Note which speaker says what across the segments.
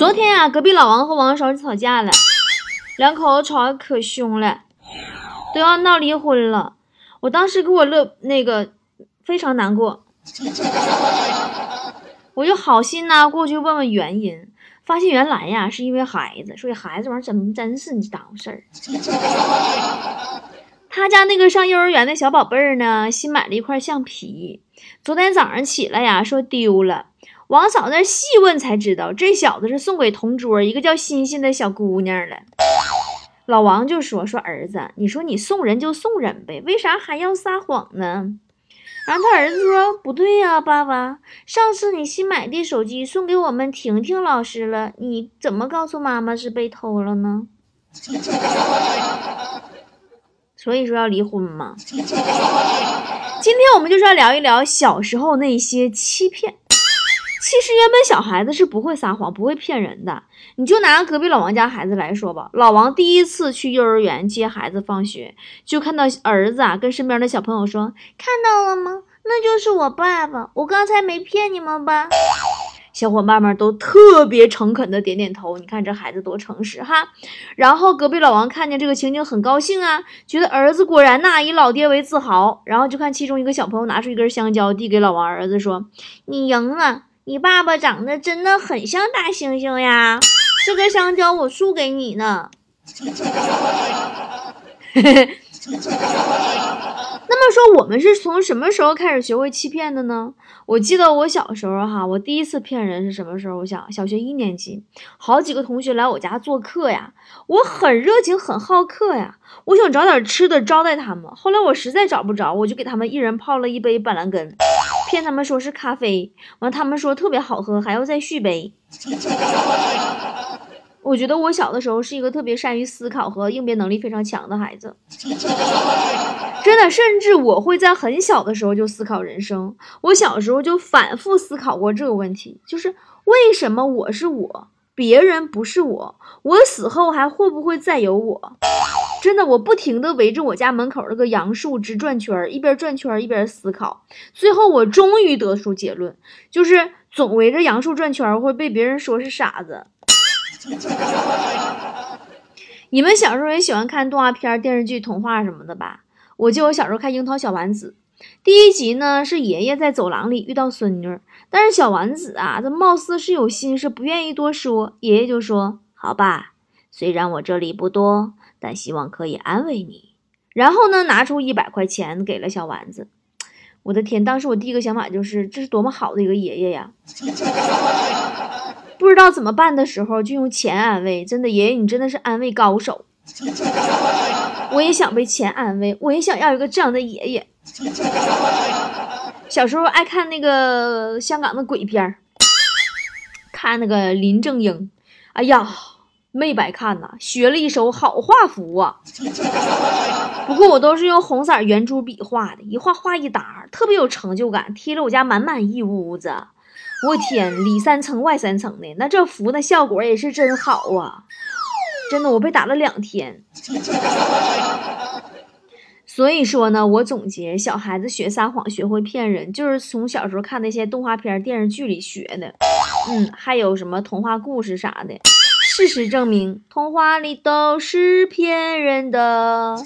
Speaker 1: 昨天呀，隔壁老王和王嫂吵架了，两口子吵得可凶了，都要闹离婚了。我当时给我乐那个非常难过，我就好心呐过去问问原因，发现原来呀是因为孩子，所以孩子玩意儿真真是你耽误事儿。他家那个上幼儿园的小宝贝儿呢，新买了一块橡皮，昨天早上起来呀说丢了。王嫂那细问才知道，这小子是送给同桌一个叫欣欣的小姑娘了。老王就说：“说儿子，你说你送人就送人呗，为啥还要撒谎呢？”然后他儿子说：“不对呀，爸爸，上次你新买的手机送给我们婷婷老师了，你怎么告诉妈妈是被偷了呢？” 所以说要离婚嘛。今天我们就是要聊一聊小时候那些欺骗。其实原本小孩子是不会撒谎、不会骗人的。你就拿隔壁老王家孩子来说吧，老王第一次去幼儿园接孩子放学，就看到儿子啊跟身边的小朋友说：“看到了吗？那就是我爸爸，我刚才没骗你们吧？”小伙伴们都特别诚恳的点点头。你看这孩子多诚实哈。然后隔壁老王看见这个情景很高兴啊，觉得儿子果然呐以老爹为自豪。然后就看其中一个小朋友拿出一根香蕉递给老王儿子说：“你赢了。”你爸爸长得真的很像大猩猩呀！这个香蕉我输给你呢。那么说，我们是从什么时候开始学会欺骗的呢？我记得我小时候哈，我第一次骗人是什么时候？我想小学一年级，好几个同学来我家做客呀，我很热情，很好客呀，我想找点吃的招待他们。后来我实在找不着，我就给他们一人泡了一杯板蓝根。骗他们说是咖啡，完他们说特别好喝，还要再续杯。我觉得我小的时候是一个特别善于思考和应变能力非常强的孩子，真的，甚至我会在很小的时候就思考人生。我小时候就反复思考过这个问题，就是为什么我是我，别人不是我，我死后还会不会再有我？真的，我不停地围着我家门口那个杨树枝转圈，一边转圈一边思考。最后，我终于得出结论，就是总围着杨树转圈会被别人说是傻子。你们小时候也喜欢看动画片、电视剧、童话什么的吧？我记得我小时候看《樱桃小丸子》，第一集呢是爷爷在走廊里遇到孙女，但是小丸子啊，这貌似是有心事，不愿意多说。爷爷就说：“好吧，虽然我这里不多。”但希望可以安慰你，然后呢，拿出一百块钱给了小丸子。我的天，当时我第一个想法就是，这是多么好的一个爷爷呀！不知道怎么办的时候，就用钱安慰。真的，爷爷你真的是安慰高手。我也想被钱安慰，我也想要一个这样的爷爷。小时候爱看那个香港的鬼片儿看那个林正英，哎呀。没白看呐，学了一手好画符啊！不过我都是用红色圆珠笔画的，一画画一沓，特别有成就感，贴了我家满满一屋子。我天，里三层外三层的，那这符那效果也是真好啊！真的，我被打了两天。所以说呢，我总结，小孩子学撒谎、学会骗人，就是从小时候看那些动画片、电视剧里学的。嗯，还有什么童话故事啥的。事实证明，童话里都是骗人的。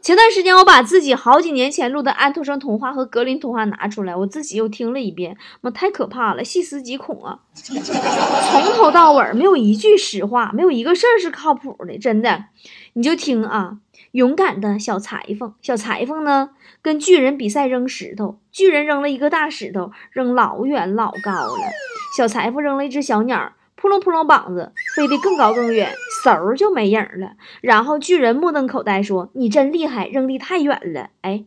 Speaker 1: 前段时间，我把自己好几年前录的安徒生童话和格林童话拿出来，我自己又听了一遍，妈太可怕了，细思极恐啊！从头到尾没有一句实话，没有一个事儿是靠谱的，真的。你就听啊，勇敢的小裁缝，小裁缝呢跟巨人比赛扔石头，巨人扔了一个大石头，扔老远老高了，小裁缝扔了一只小鸟。扑棱扑棱膀子飞得更高更远，嗖就没影了。然后巨人目瞪口呆说：“你真厉害，扔的太远了。”哎，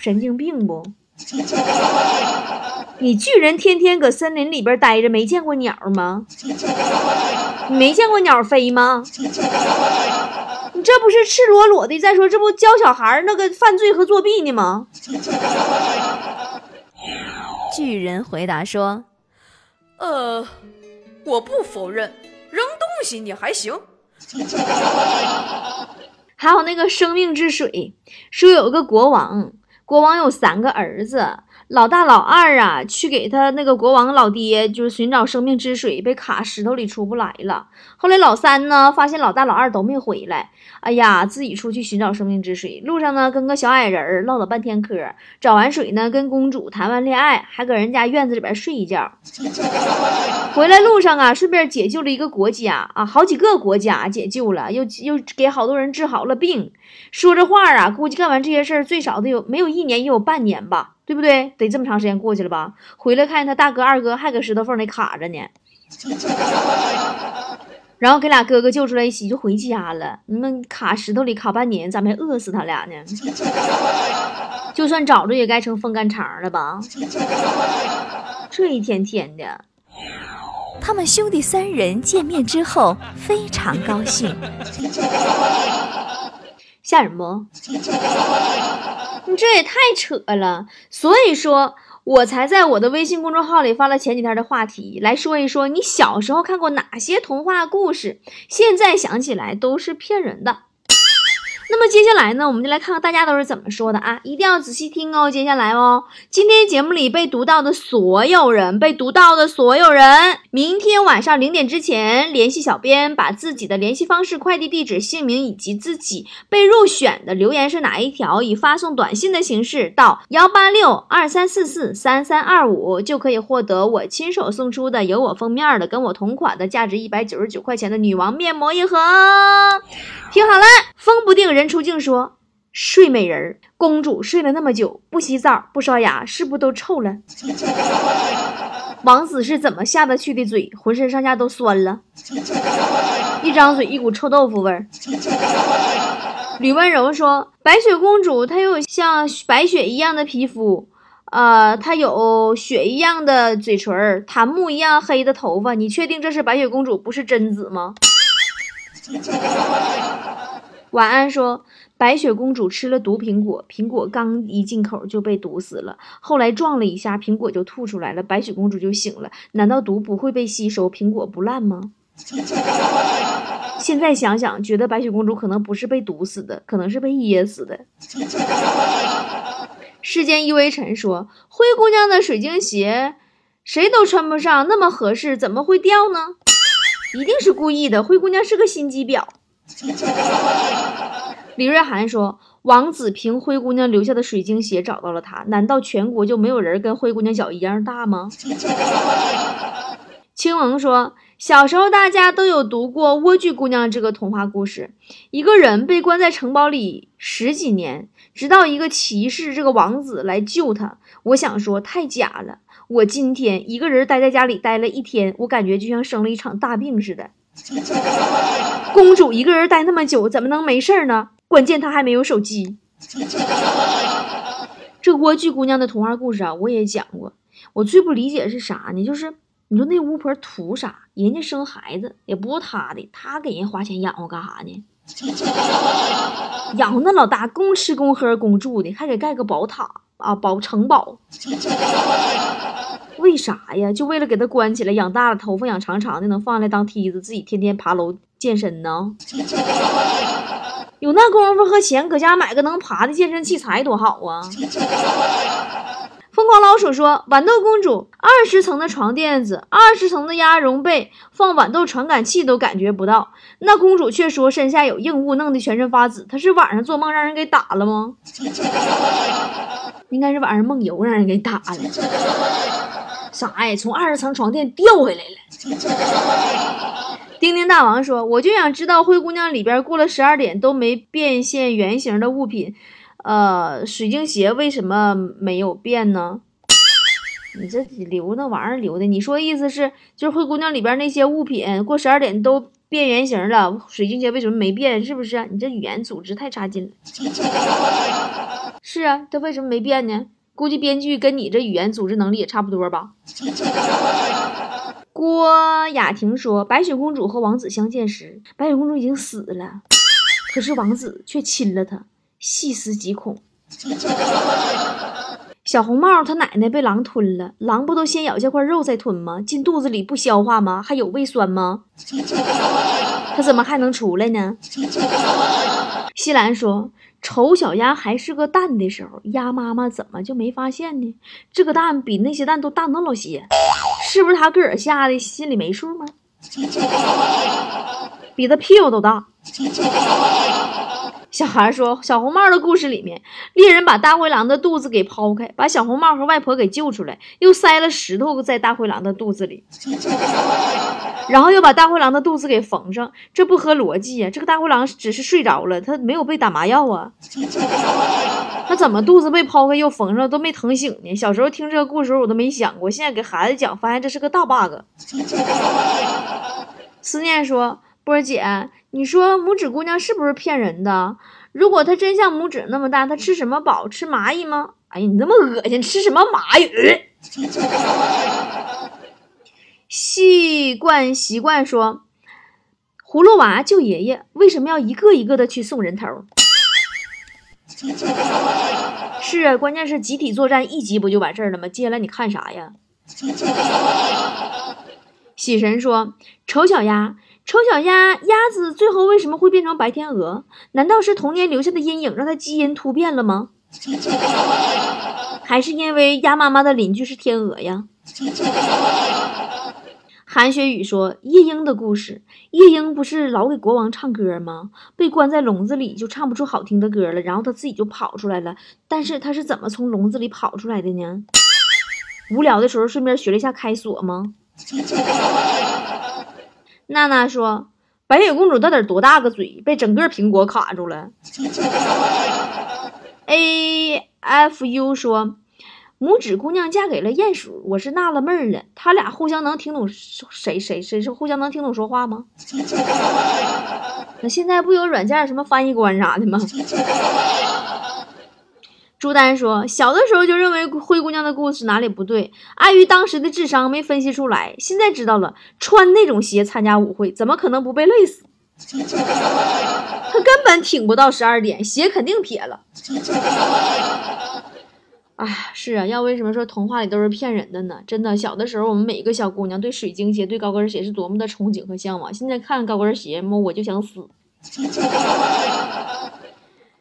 Speaker 1: 神经病不？你巨人天天搁森林里边待着，没见过鸟吗？你没见过鸟飞吗？你这不是赤裸裸的？再说这不教小孩那个犯罪和作弊呢吗？
Speaker 2: 巨人回答说：“
Speaker 3: 呃。”我不否认，扔东西你还行。
Speaker 1: 还有那个生命之水，说有个国王，国王有三个儿子，老大老二啊，去给他那个国王老爹，就是寻找生命之水，被卡石头里出不来了。后来老三呢，发现老大老二都没回来，哎呀，自己出去寻找生命之水。路上呢，跟个小矮人唠了半天嗑，找完水呢，跟公主谈完恋爱，还搁人家院子里边睡一觉。回来路上啊，顺便解救了一个国家啊，好几个国家解救了，又又给好多人治好了病。说这话啊，估计干完这些事儿，最少得有没有一年也有半年吧。对不对？得这么长时间过去了吧？回来看见他大哥二哥还搁石头缝里卡着呢，然后给俩哥哥救出来一起就回家了。你们卡石头里卡半年，咋没饿死他俩呢？就算找着也该成风干肠了吧？这一天天的，
Speaker 2: 他们兄弟三人见面之后非常高兴，
Speaker 1: 吓人不？你 这也太扯了，所以说我才在我的微信公众号里发了前几天的话题，来说一说你小时候看过哪些童话故事，现在想起来都是骗人的。那么接下来呢，我们就来看看大家都是怎么说的啊！一定要仔细听哦。接下来哦，今天节目里被读到的所有人，被读到的所有人，明天晚上零点之前联系小编，把自己的联系方式、快递地址、姓名以及自己被入选的留言是哪一条，以发送短信的形式到幺八六二三四四三三二五，就可以获得我亲手送出的有我封面的、跟我同款的、价值一百九十九块钱的女王面膜一盒。听好了，风不定人。人出镜说：“睡美人公主睡了那么久，不洗澡不刷牙，是不是都臭了？” 王子是怎么下得去的嘴？浑身上下都酸了，一张嘴一股臭豆腐味儿。吕温柔说：“白雪公主她有像白雪一样的皮肤，呃，她有雪一样的嘴唇，檀木一样黑的头发。你确定这是白雪公主，不是贞子吗？” 晚安说，白雪公主吃了毒苹果，苹果刚一进口就被毒死了。后来撞了一下，苹果就吐出来了，白雪公主就醒了。难道毒不会被吸收，苹果不烂吗？现在想想，觉得白雪公主可能不是被毒死的，可能是被噎死的。世间一微尘说，灰姑娘的水晶鞋谁都穿不上，那么合适，怎么会掉呢？一定是故意的。灰姑娘是个心机婊。李瑞涵说：“王子凭灰姑娘留下的水晶鞋找到了她，难道全国就没有人跟灰姑娘脚一样大吗？” 青龙说：“小时候大家都有读过《莴苣姑娘》这个童话故事，一个人被关在城堡里十几年，直到一个骑士这个王子来救他。我想说，太假了。我今天一个人待在家里待了一天，我感觉就像生了一场大病似的。” 公主一个人待那么久，怎么能没事呢？关键她还没有手机。这莴苣姑娘的童话故事啊，我也讲过。我最不理解是啥呢？就是你说那巫婆图啥？人家生孩子也不是她的，她给人花钱养活干啥呢？养活那老大，公吃公喝公住的，还给盖个宝塔啊，宝城堡。为啥呀？就为了给他关起来，养大了，头发养长长的，能放下来当梯子，自己天天爬楼健身呢？有那功夫和钱，搁家买个能爬的健身器材多好啊！疯狂老鼠说：“豌豆公主二十层的床垫子，二十层的鸭绒被，放豌豆传感器都感觉不到。那公主却说身下有硬物，弄得全身发紫。她是晚上做梦让人给打了吗？应该是晚上梦游让人给打了。”啥呀？从二十层床垫掉下来了。叮叮大王说：“我就想知道灰姑娘里边过了十二点都没变现原形的物品，呃，水晶鞋为什么没有变呢？你这留那玩意儿留的，你说意思是就是灰姑娘里边那些物品过十二点都变原形了，水晶鞋为什么没变？是不是？你这语言组织太差劲了。是啊，它为什么没变呢？”估计编剧跟你这语言组织能力也差不多吧。郭雅婷说，白雪公主和王子相见时，白雪公主已经死了，可是王子却亲了她，细思极恐。小红帽他奶奶被狼吞了，狼不都先咬下块肉再吞吗？进肚子里不消化吗？还有胃酸吗？他怎么还能出来呢？西兰说。丑小鸭还是个蛋的时候，鸭妈妈怎么就没发现呢？这个蛋比那些蛋都大那老些，是不是他个儿吓的心里没数吗？比他屁股都大。小孩说，《小红帽》的故事里面，猎人把大灰狼的肚子给剖开，把小红帽和外婆给救出来，又塞了石头在大灰狼的肚子里，然后又把大灰狼的肚子给缝上，这不合逻辑呀！这个大灰狼只是睡着了，他没有被打麻药啊，他怎么肚子被剖开又缝上都没疼醒呢？小时候听这个故事我都没想过，现在给孩子讲，发现这是个大 bug。思念说。波儿姐，你说拇指姑娘是不是骗人的？如果她真像拇指那么大，她吃什么饱？吃蚂蚁吗？哎呀，你那么恶心，吃什么蚂蚁？习惯习惯说，葫芦娃救爷爷为什么要一个一个的去送人头？是啊，关键是集体作战一集不就完事儿了吗？接下来你看啥呀？喜神说，丑小鸭。丑小鸭鸭子最后为什么会变成白天鹅？难道是童年留下的阴影让它基因突变了吗？还是因为鸭妈妈的邻居是天鹅呀？韩雪雨说：“夜莺的故事，夜莺不是老给国王唱歌吗？被关在笼子里就唱不出好听的歌了，然后他自己就跑出来了。但是他是怎么从笼子里跑出来的呢？无聊的时候顺便学了一下开锁吗？” 娜娜说：“白雪公主到底多大个嘴，被整个苹果卡住了。”A F U 说：“拇指姑娘嫁给了鼹鼠，我是纳了闷了，他俩互相能听懂谁谁谁是互相能听懂说话吗？那现在不有软件什么翻译官啥的吗？”朱丹说：“小的时候就认为灰姑娘的故事哪里不对，碍于当时的智商没分析出来。现在知道了，穿那种鞋参加舞会，怎么可能不被累死？他根本挺不到十二点，鞋肯定撇了。哎，是啊，要为什么说童话里都是骗人的呢？真的，小的时候我们每一个小姑娘对水晶鞋、对高跟鞋是多么的憧憬和向往。现在看高跟鞋，么我就想死。”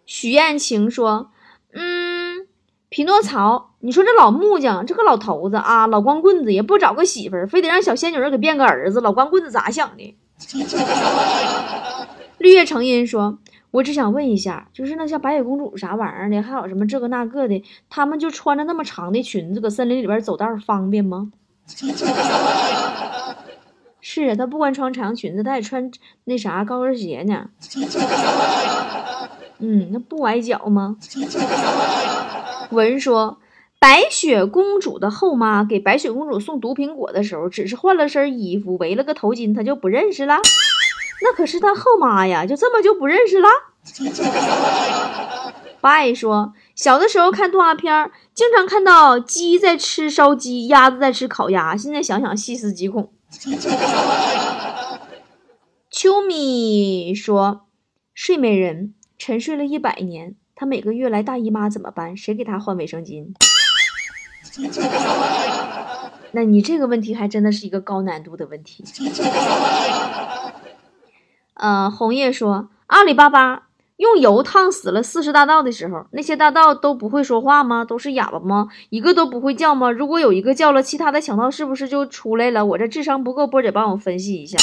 Speaker 1: 许艳晴说。嗯，匹诺曹，你说这老木匠，这个老头子啊，老光棍子也不找个媳妇儿，非得让小仙女给变个儿子，老光棍子咋想的？绿叶成荫说：“我只想问一下，就是那像白雪公主啥玩意儿的，还有什么这个那个的，他们就穿着那么长的裙子，搁森林里边走道方便吗？” 是啊，他不光穿长裙子，他也穿那啥高跟鞋呢。嗯，那不崴脚吗？文说，白雪公主的后妈给白雪公主送毒苹果的时候，只是换了身衣服，围了个头巾，她就不认识了。那可是他后妈呀，就这么就不认识了？八爷说，小的时候看动画片，经常看到鸡在吃烧鸡，鸭子在吃烤鸭，现在想想细思极恐。秋米说，睡美人。沉睡了一百年，她每个月来大姨妈怎么办？谁给她换卫生巾？那你这个问题还真的是一个高难度的问题。呃，红叶说，阿里巴巴用油烫死了四十大盗的时候，那些大盗都不会说话吗？都是哑巴吗？一个都不会叫吗？如果有一个叫了，其他的强盗是不是就出来了？我这智商不够，波姐帮我分析一下。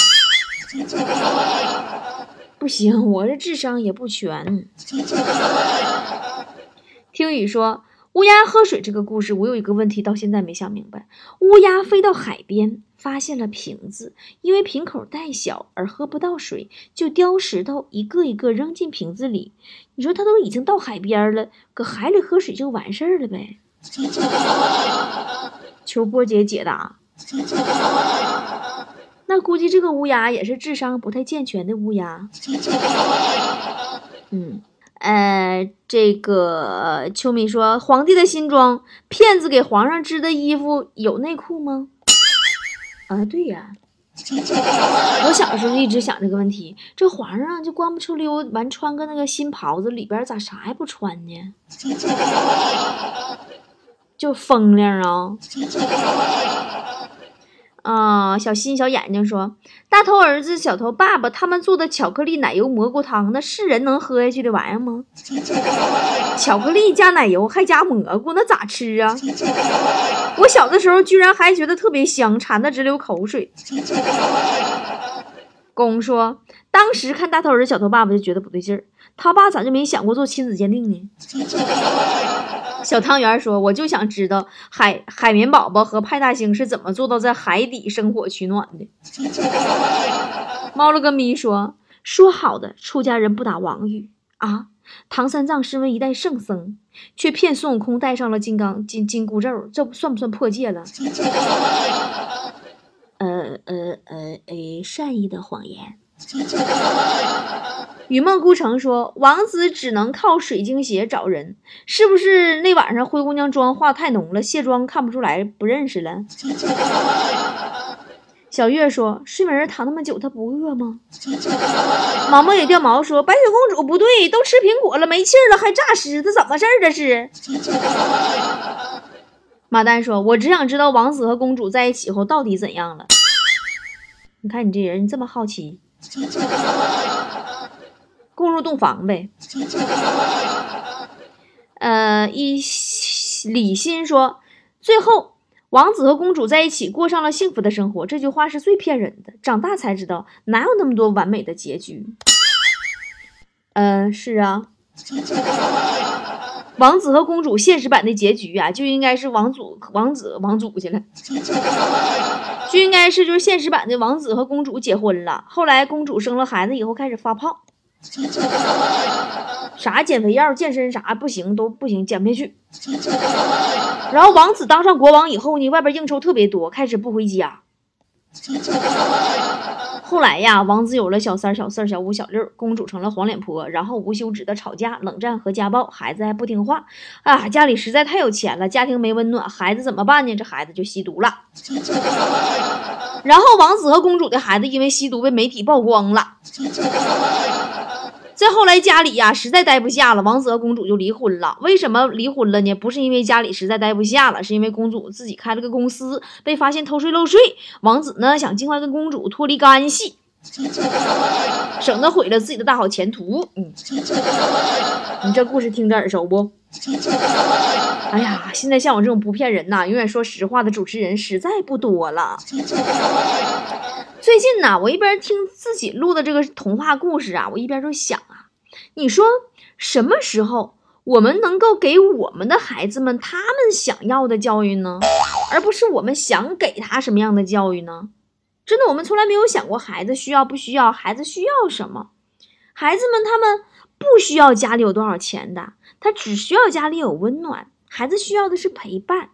Speaker 1: 不行，我这智商也不全。听雨说乌鸦喝水这个故事，我有一个问题到现在没想明白。乌鸦飞到海边，发现了瓶子，因为瓶口太小而喝不到水，就叼石头一个一个扔进瓶子里。你说它都已经到海边了，搁海里喝水就完事儿了呗？求波姐解答。那估计这个乌鸦也是智商不太健全的乌鸦。嗯，呃，这个秋米说，皇帝的新装，骗子给皇上织的衣服有内裤吗？啊，对呀。我小时候一直想这个问题，这皇上就光不出溜完穿个那个新袍子，里边咋啥也不穿呢？就风凉啊。啊，小心小眼睛说：“大头儿子、小头爸爸他们做的巧克力奶油蘑菇汤，那是人能喝下去的玩意儿吗？巧克力加奶油还加蘑菇，那咋吃啊？我小的时候居然还觉得特别香，馋得直流口水。”公说：“当时看大头儿子、小头爸爸就觉得不对劲儿，他爸咋就没想过做亲子鉴定呢？”小汤圆说：“我就想知道海海绵宝宝和派大星是怎么做到在海底生火取暖的。”猫了个咪说：“说好的出家人不打王语啊！唐三藏身为一代圣僧，却骗孙悟空戴上了金刚金金箍咒，这不算不算破戒了？”呃 呃呃，诶，善意的谎言。雨梦孤城说：“王子只能靠水晶鞋找人，是不是那晚上灰姑娘妆化太浓了，卸妆看不出来，不认识了？” 小月说：“睡美人躺那么久，她不饿吗？” 毛毛也掉毛说：“白雪公主不对，都吃苹果了，没气了，还诈尸，这怎么事儿？这是。”马丹说：“我只想知道王子和公主在一起后到底怎样了。”你看你这人，你这么好奇。共入洞房呗。呃，一李欣说，最后王子和公主在一起过上了幸福的生活。这句话是最骗人的，长大才知道哪有那么多完美的结局。嗯，是啊。王子和公主现实版的结局啊，就应该是王祖王子王祖去了，就应该是就是现实版的王子和公主结婚了，后来公主生了孩子以后开始发胖，啥减肥药、健身啥不行都不行，减不下去。然后王子当上国王以后呢，外边应酬特别多，开始不回家。后来呀，王子有了小三、小四、小五、小六，公主成了黄脸婆，然后无休止的吵架、冷战和家暴，孩子还不听话啊！家里实在太有钱了，家庭没温暖，孩子怎么办呢？这孩子就吸毒了。然后王子和公主的孩子因为吸毒被媒体曝光了。再后来，家里呀实在待不下了，王子和公主就离婚了。为什么离婚了呢？不是因为家里实在待不下了，是因为公主自己开了个公司，被发现偷税漏税。王子呢想尽快跟公主脱离干系，省得毁了自己的大好前途。嗯，你这故事听着耳熟不？哎呀，现在像我这种不骗人呐、永远说实话的主持人实在不多了。最近呢，我一边听自己录的这个童话故事啊，我一边就想啊，你说什么时候我们能够给我们的孩子们他们想要的教育呢？而不是我们想给他什么样的教育呢？真的，我们从来没有想过孩子需要不需要，孩子需要什么？孩子们他们不需要家里有多少钱的，他只需要家里有温暖。孩子需要的是陪伴。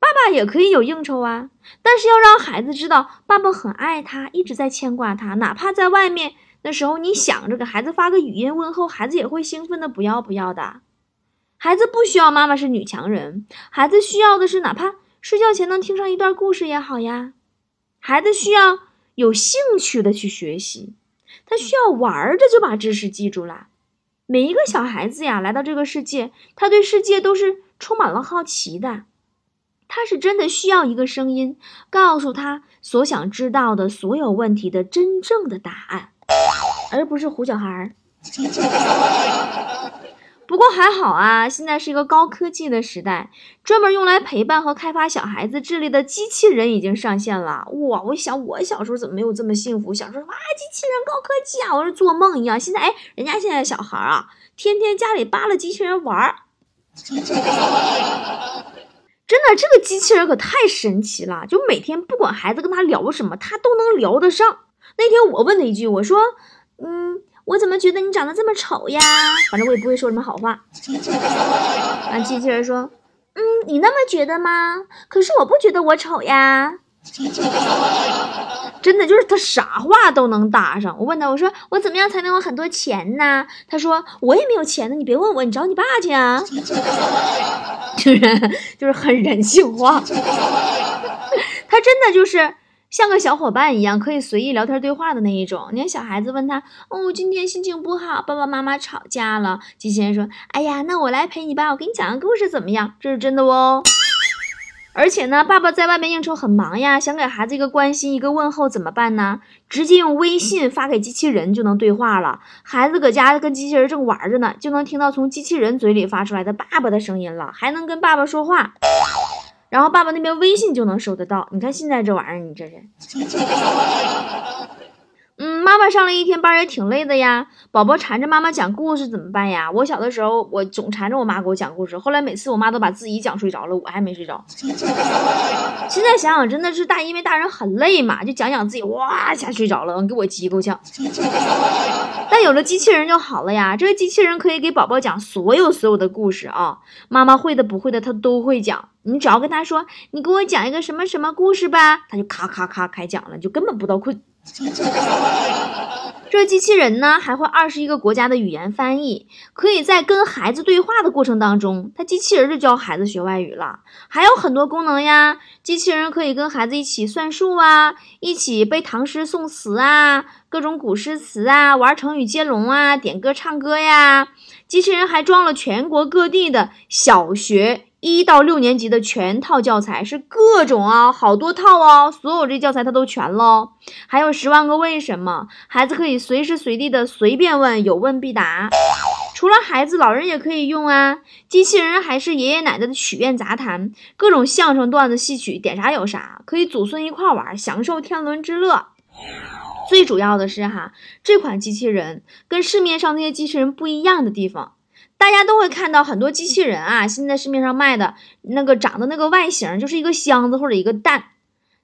Speaker 1: 爸爸也可以有应酬啊，但是要让孩子知道爸爸很爱他，一直在牵挂他，哪怕在外面的时候你想着给孩子发个语音问候，孩子也会兴奋的不要不要的。孩子不需要妈妈是女强人，孩子需要的是哪怕睡觉前能听上一段故事也好呀。孩子需要有兴趣的去学习，他需要玩着就把知识记住了。每一个小孩子呀，来到这个世界，他对世界都是充满了好奇的。他是真的需要一个声音，告诉他所想知道的所有问题的真正的答案，而不是唬小孩儿。不过还好啊，现在是一个高科技的时代，专门用来陪伴和开发小孩子智力的机器人已经上线了。哇，我想我小时候怎么没有这么幸福？小时候哇，机器人高科技啊，我是做梦一样。现在哎，人家现在小孩啊，天天家里扒拉机器人玩儿。真的，这个机器人可太神奇了！就每天不管孩子跟他聊什么，他都能聊得上。那天我问他一句，我说：“嗯，我怎么觉得你长得这么丑呀？”反正我也不会说什么好话。啊，机器人说：“嗯，你那么觉得吗？可是我不觉得我丑呀。” 真的就是他啥话都能搭上。我问他，我说我怎么样才能有很多钱呢？他说我也没有钱呢，你别问我，你找你爸去啊。就是就是很人性化，他真的就是像个小伙伴一样，可以随意聊天对话的那一种。你看小孩子问他，哦，今天心情不好，爸爸妈妈吵架了。机器人说，哎呀，那我来陪你吧，我给你讲个故事怎么样？这是真的哦。而且呢，爸爸在外面应酬很忙呀，想给孩子一个关心、一个问候，怎么办呢？直接用微信发给机器人就能对话了。孩子搁家跟机器人正玩着呢，就能听到从机器人嘴里发出来的爸爸的声音了，还能跟爸爸说话。然后爸爸那边微信就能收得到。你看现在这玩意儿，你这人。嗯，妈妈上了一天班也挺累的呀。宝宝缠着妈妈讲故事怎么办呀？我小的时候，我总缠着我妈给我讲故事，后来每次我妈都把自己讲睡着了，我还没睡着。现在想想，真的是大，因为大人很累嘛，就讲讲自己哇一下睡着了，给我急够呛。但有了机器人就好了呀，这个机器人可以给宝宝讲所有所有的故事啊，妈妈会的不会的他都会讲。你只要跟他说，你给我讲一个什么什么故事吧，他就咔咔咔开讲了，就根本不到困。这机器人呢，还会二十一个国家的语言翻译，可以在跟孩子对话的过程当中，它机器人就教孩子学外语了。还有很多功能呀，机器人可以跟孩子一起算数啊，一起背唐诗宋词啊，各种古诗词啊，玩成语接龙啊，点歌唱歌呀。机器人还装了全国各地的小学。一到六年级的全套教材是各种啊，好多套哦，所有这教材它都全喽。还有十万个为什么，孩子可以随时随地的随便问，有问必答。除了孩子，老人也可以用啊。机器人还是爷爷奶奶的许愿杂谈，各种相声段子戏曲，点啥有啥，可以祖孙一块玩，享受天伦之乐。最主要的是哈，这款机器人跟市面上那些机器人不一样的地方。大家都会看到很多机器人啊，现在市面上卖的那个长的那个外形就是一个箱子或者一个蛋，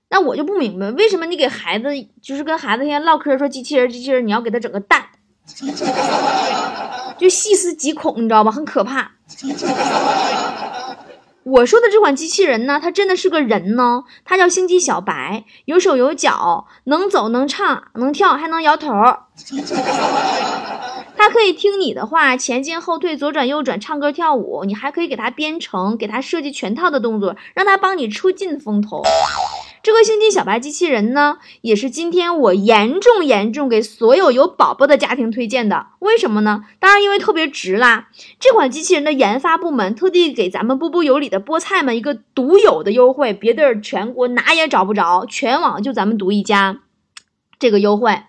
Speaker 1: 那我就不明白为什么你给孩子就是跟孩子天天唠嗑说机器人机器人，你要给他整个蛋，就细思极恐，你知道吧？很可怕。我说的这款机器人呢，它真的是个人呢，它叫星际小白，有手有脚，能走能唱能跳，还能摇头。它可以听你的话，前进后退，左转右转，唱歌跳舞。你还可以给它编程，给它设计全套的动作，让它帮你出尽风头。这个星际小白机器人呢，也是今天我严重严重给所有有宝宝的家庭推荐的。为什么呢？当然因为特别值啦。这款机器人的研发部门特地给咱们波波有理的菠菜们一个独有的优惠，别地儿全国哪也找不着，全网就咱们独一家。这个优惠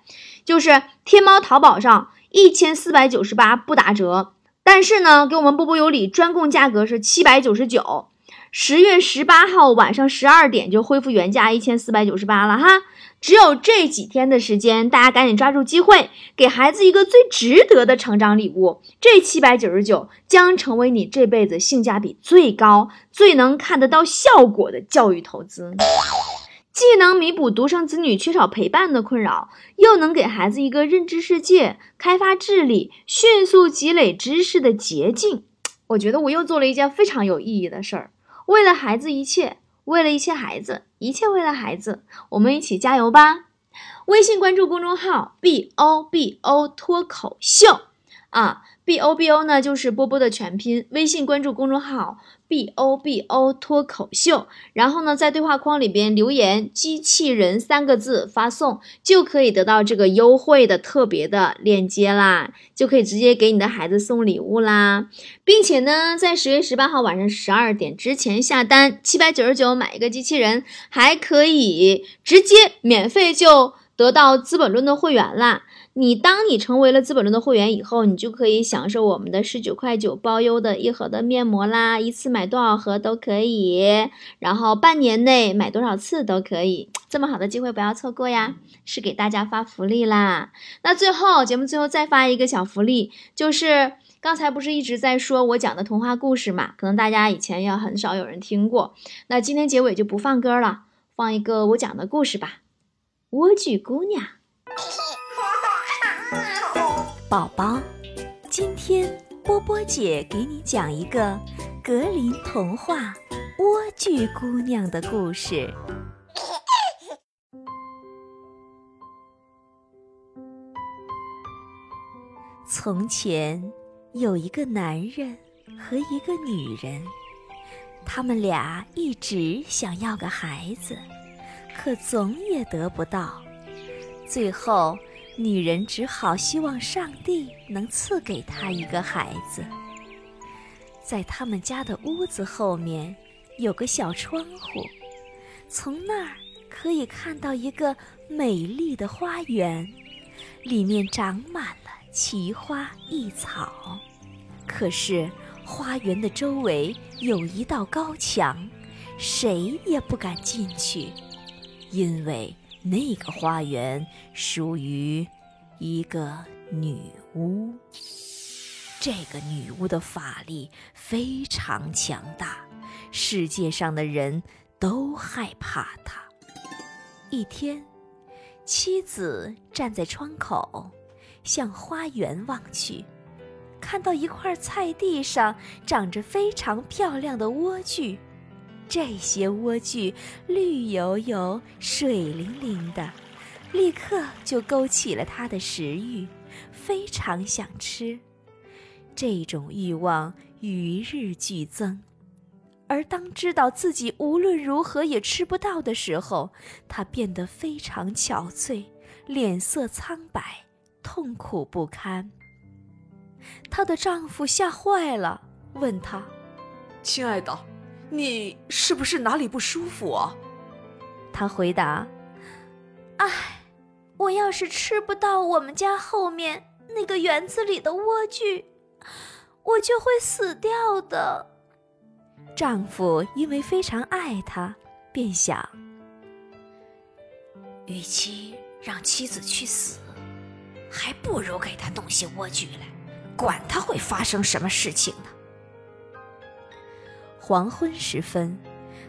Speaker 1: 就是天猫、淘宝上。一千四百九十八不打折，但是呢，给我们波波有理专供价格是七百九十九。十月十八号晚上十二点就恢复原价一千四百九十八了哈，只有这几天的时间，大家赶紧抓住机会，给孩子一个最值得的成长礼物。这七百九十九将成为你这辈子性价比最高、最能看得到效果的教育投资。既能弥补独生子女缺少陪伴的困扰，又能给孩子一个认知世界、开发智力、迅速积累知识的捷径。我觉得我又做了一件非常有意义的事儿。为了孩子，一切为了一切孩子，一切为了孩子，我们一起加油吧！微信关注公众号 “b o b o” 脱口秀啊。b o b o 呢，就是波波的全拼。微信关注公众号 b o b o 脱口秀，然后呢，在对话框里边留言“机器人”三个字发送，就可以得到这个优惠的特别的链接啦，就可以直接给你的孩子送礼物啦，并且呢，在十月十八号晚上十二点之前下单，七百九十九买一个机器人，还可以直接免费就得到《资本论》的会员啦。你当你成为了资本论的会员以后，你就可以享受我们的十九块九包邮的一盒的面膜啦，一次买多少盒都可以，然后半年内买多少次都可以，这么好的机会不要错过呀！是给大家发福利啦。那最后节目最后再发一个小福利，就是刚才不是一直在说我讲的童话故事嘛？可能大家以前也很少有人听过。那今天结尾就不放歌了，放一个我讲的故事吧，《莴苣姑娘》。
Speaker 2: 宝宝，今天波波姐给你讲一个格林童话《莴苣姑娘》的故事。从前有一个男人和一个女人，他们俩一直想要个孩子，可总也得不到，最后。女人只好希望上帝能赐给她一个孩子。在他们家的屋子后面，有个小窗户，从那儿可以看到一个美丽的花园，里面长满了奇花异草。可是花园的周围有一道高墙，谁也不敢进去，因为那个花园属于一个女巫。这个女巫的法力非常强大，世界上的人都害怕她。一天，妻子站在窗口，向花园望去，看到一块菜地上长着非常漂亮的莴苣，这些莴苣绿油油、水灵灵的，立刻就勾起了她的食欲，非常想吃。这种欲望与日俱增，而当知道自己无论如何也吃不到的时候，她变得非常憔悴，脸色苍白，痛苦不堪。她的丈夫吓坏了，问她：“
Speaker 3: 亲爱的，你是不是哪里不舒服啊？”
Speaker 2: 她回答：“唉，我要是吃不到我们家后面那个园子里的莴苣。”我就会死掉的。丈夫因为非常爱她，便想：与其让妻子去死，还不如给她弄些莴苣来，管他会发生什么事情呢。黄昏时分，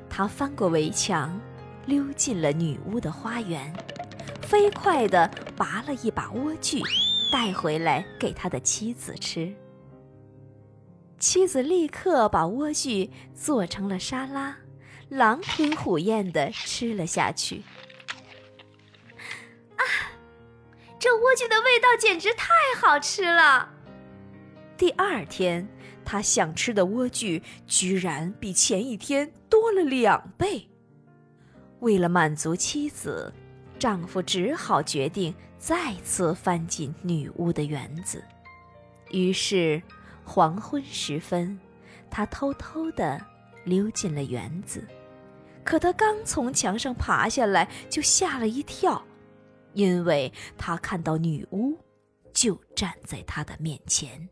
Speaker 2: 他翻过围墙，溜进了女巫的花园，飞快地拔了一把莴苣，带回来给他的妻子吃。妻子立刻把莴苣做成了沙拉，狼吞虎咽地吃了下去。啊，这莴苣的味道简直太好吃了！第二天，他想吃的莴苣居然比前一天多了两倍。为了满足妻子，丈夫只好决定再次翻进女巫的园子。于是。黄昏时分，他偷偷地溜进了园子。可他刚从墙上爬下来，就吓了一跳，因为他看到女巫就站在他的面前。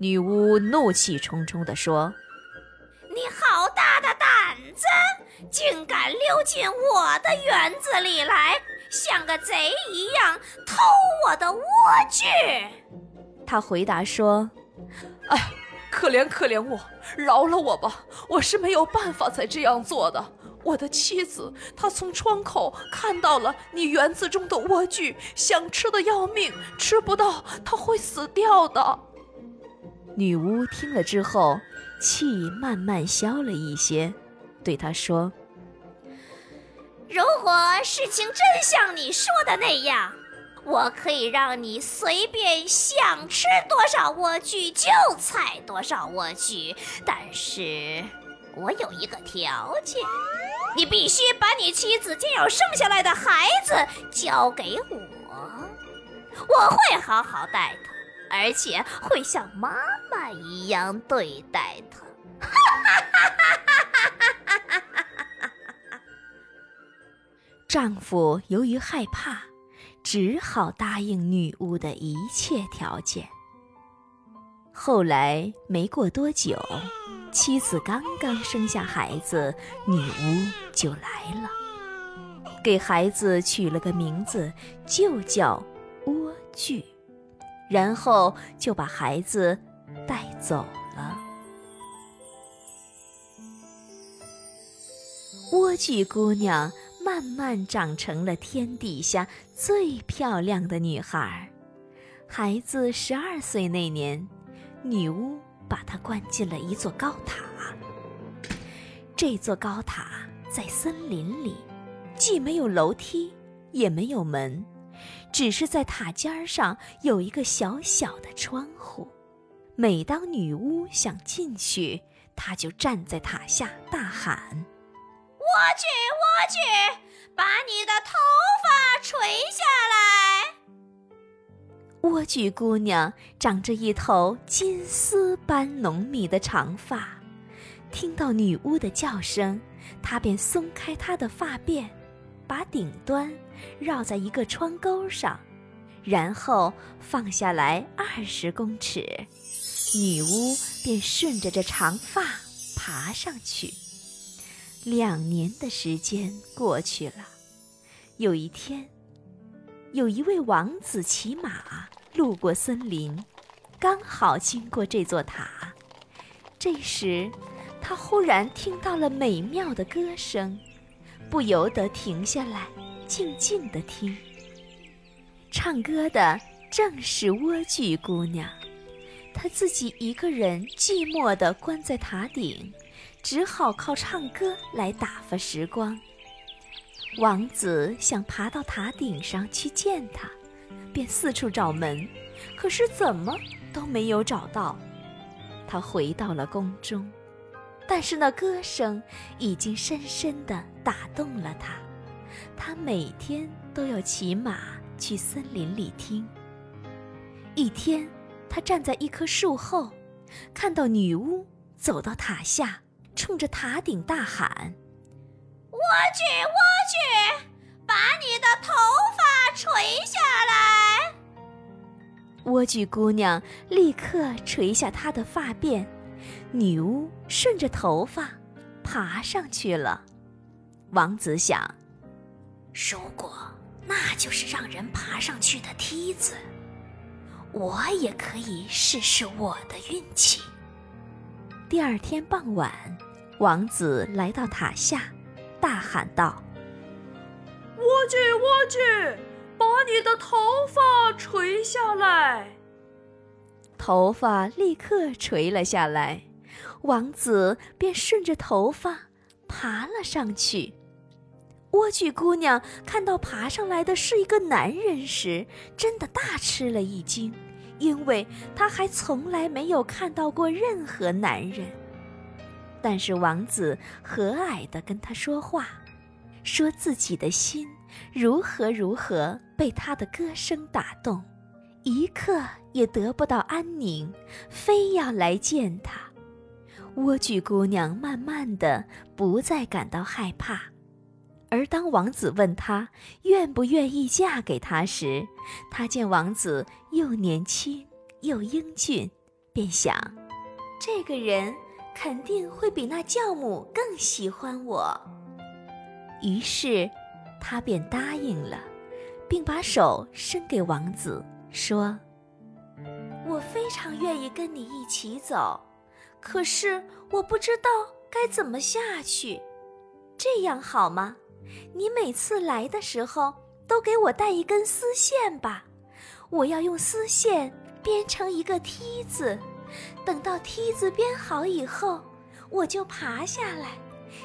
Speaker 2: 女巫怒气冲冲地说：“
Speaker 4: 你好大的胆子，竟敢溜进我的园子里来，像个贼一样偷我的莴苣！”
Speaker 2: 他回答说。
Speaker 3: 哎，可怜可怜我，饶了我吧！我是没有办法才这样做的。我的妻子，她从窗口看到了你园子中的莴苣，想吃的要命，吃不到，她会死掉的。
Speaker 2: 女巫听了之后，气慢慢消了一些，对他说：“
Speaker 4: 如果事情真像你说的那样。”我可以让你随便想吃多少莴苣就采多少莴苣，但是我有一个条件，你必须把你妻子仅有生下来的孩子交给我，我会好好待他，而且会像妈妈一样对待他。
Speaker 2: 丈夫由于害怕。只好答应女巫的一切条件。后来没过多久，妻子刚刚生下孩子，女巫就来了，给孩子取了个名字，就叫莴苣，然后就把孩子带走了。莴苣姑娘。慢慢长成了天底下最漂亮的女孩。孩子十二岁那年，女巫把她关进了一座高塔。这座高塔在森林里，既没有楼梯，也没有门，只是在塔尖上有一个小小的窗户。每当女巫想进去，她就站在塔下大喊。
Speaker 4: 莴苣，莴苣，把你的头发垂下来。
Speaker 2: 莴苣姑娘长着一头金丝般浓密的长发，听到女巫的叫声，她便松开她的发辫，把顶端绕在一个窗钩上，然后放下来二十公尺，女巫便顺着这长发爬上去。两年的时间过去了，有一天，有一位王子骑马路过森林，刚好经过这座塔。这时，他忽然听到了美妙的歌声，不由得停下来，静静地听。唱歌的正是莴苣姑娘，她自己一个人寂寞地关在塔顶，只好靠唱歌来打发时光。王子想爬到塔顶上去见她，便四处找门，可是怎么都没有找到。他回到了宫中，但是那歌声已经深深地打动了他。他每天都要骑马去森林里听。一天，他站在一棵树后，看到女巫走到塔下，冲着塔顶大喊：“
Speaker 4: 莴苣，莴苣，把你的头发垂下来！”
Speaker 2: 莴苣姑娘立刻垂下她的发辫，女巫顺着头发爬上去了。王子想：
Speaker 4: 如果那就是让人爬上去的梯子，我也可以试试我的运气。
Speaker 2: 第二天傍晚，王子来到塔下，大喊道：“
Speaker 3: 莴苣，莴苣！”把你的头发垂下来。
Speaker 2: 头发立刻垂了下来，王子便顺着头发爬了上去。莴苣姑娘看到爬上来的是一个男人时，真的大吃了一惊，因为她还从来没有看到过任何男人。但是王子和蔼地跟她说话，说自己的心。如何如何被他的歌声打动，一刻也得不到安宁，非要来见他。莴苣姑娘慢慢的不再感到害怕，而当王子问她愿不愿意嫁给他时，她见王子又年轻又英俊，便想，这个人肯定会比那教母更喜欢我。于是。他便答应了，并把手伸给王子，说：“我非常愿意跟你一起走，可是我不知道该怎么下去。这样好吗？你每次来的时候都给我带一根丝线吧，我要用丝线编成一个梯子。等到梯子编好以后，我就爬下来，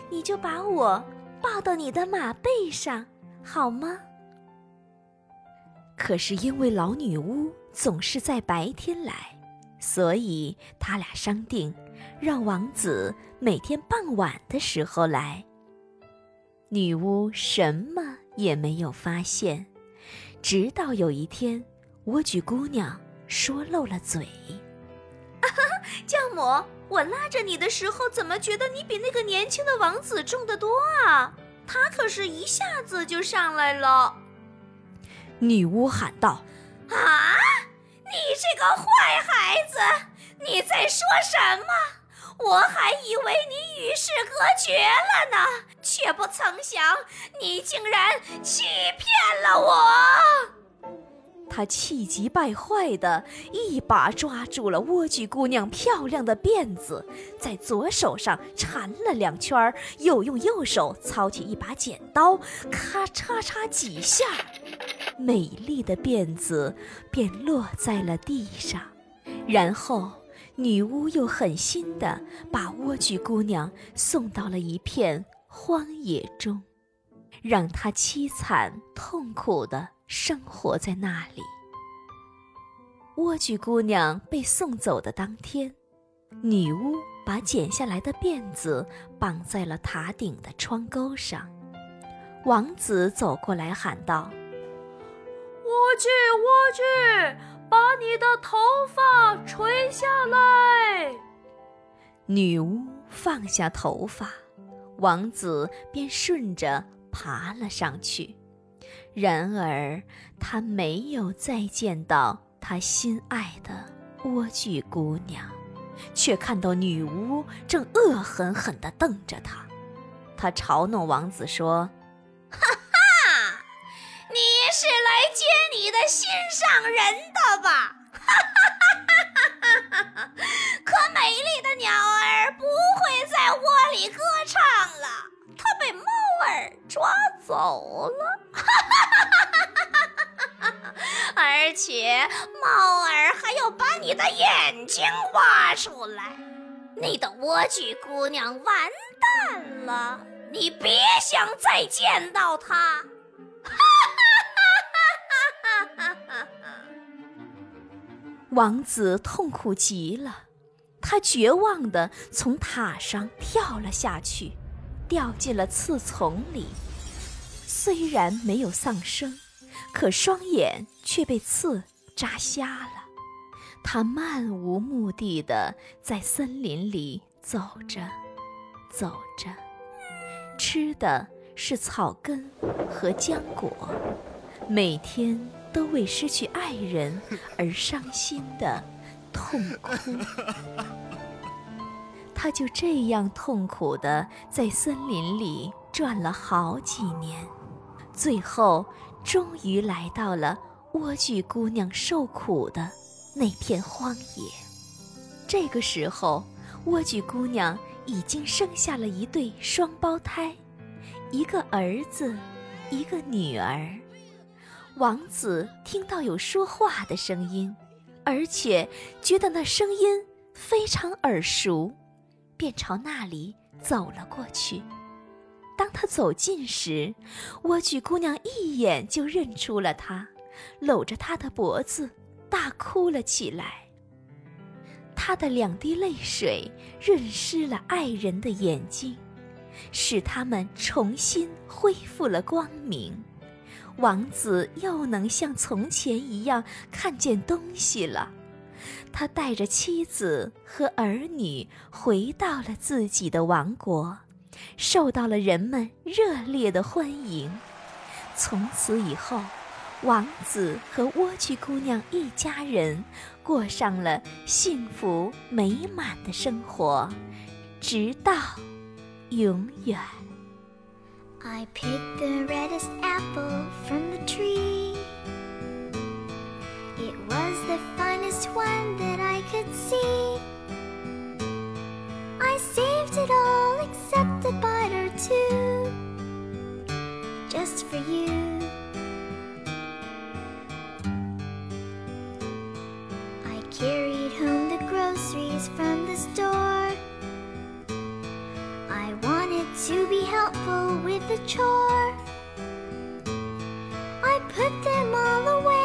Speaker 2: 你就把我。”抱到你的马背上，好吗？可是因为老女巫总是在白天来，所以他俩商定，让王子每天傍晚的时候来。女巫什么也没有发现，直到有一天，莴苣姑娘说漏了嘴：“啊哈教母。”我拉着你的时候，怎么觉得你比那个年轻的王子重得多啊？他可是一下子就上来了。女巫喊道：“
Speaker 4: 啊，你这个坏孩子，你在说什么？我还以为你与世隔绝了呢，却不曾想你竟然欺骗了我。”
Speaker 2: 他气急败坏的一把抓住了莴苣姑娘漂亮的辫子，在左手上缠了两圈，又用右手操起一把剪刀，咔嚓嚓几下，美丽的辫子便落在了地上。然后，女巫又狠心的把莴苣姑娘送到了一片荒野中，让她凄惨痛苦的。生活在那里。莴苣姑娘被送走的当天，女巫把剪下来的辫子绑在了塔顶的窗钩上。王子走过来喊道：“
Speaker 3: 莴苣，莴苣，把你的头发垂下来。”
Speaker 2: 女巫放下头发，王子便顺着爬了上去。然而，他没有再见到他心爱的莴苣姑娘，却看到女巫正恶狠狠地瞪着他。他嘲弄王子说：“
Speaker 4: 哈哈，你的心上人的吧？可美丽的鸟儿不会在窝里歌唱了，它被猫儿抓走了。而且猫儿还要把你的眼睛挖出来，你的莴苣姑娘完蛋了。”你别想再见到她！哈哈！
Speaker 2: 王子痛苦极了，他绝望地从塔上跳了下去，掉进了刺丛里。虽然没有丧生，可双眼却被刺扎瞎了。他漫无目的地在森林里走着，走着。吃的是草根和浆果，每天都为失去爱人而伤心的痛哭。他就这样痛苦的在森林里转了好几年，最后终于来到了莴苣姑娘受苦的那片荒野。这个时候，莴苣姑娘。已经生下了一对双胞胎，一个儿子，一个女儿。王子听到有说话的声音，而且觉得那声音非常耳熟，便朝那里走了过去。当他走近时，莴苣姑娘一眼就认出了他，搂着他的脖子大哭了起来。他的两滴泪水润湿了爱人的眼睛，使他们重新恢复了光明。王子又能像从前一样看见东西了。他带着妻子和儿女回到了自己的王国，受到了人们热烈的欢迎。从此以后。王子和莴苣姑娘一家人过上了幸福美满的生活，直到永远。
Speaker 5: I picked the reddest apple from the tree. It was the finest one that I could see. I saved it all except a bite or two, just for you. I carried home the groceries from the store. Wanted to be helpful with the chore. I put them all away